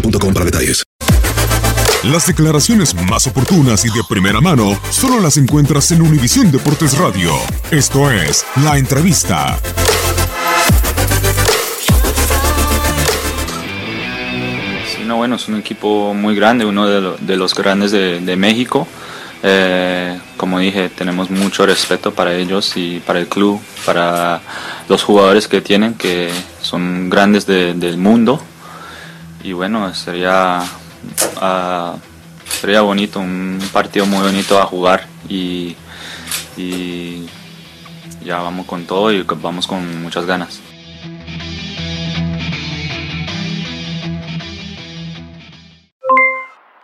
boostmobile.com para detalles. Las declaraciones más oportunas y de primera mano solo las encuentras en Univisión Deportes Radio. Esto es La Entrevista. Sí, no, bueno, es un equipo muy grande, uno de, lo- de los grandes de, de México. Eh, como dije, tenemos mucho respeto para ellos y para el club, para los jugadores que tienen, que son grandes de- del mundo. Y bueno, sería, ah, sería bonito, un partido muy bonito a jugar y, y ya vamos con todo y vamos con muchas ganas.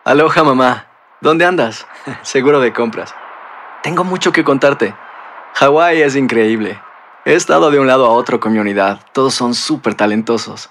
Aloha mamá, ¿dónde andas? Seguro de compras. Tengo mucho que contarte. Hawái es increíble. He estado de un lado a otro con mi unidad. Todos son súper talentosos.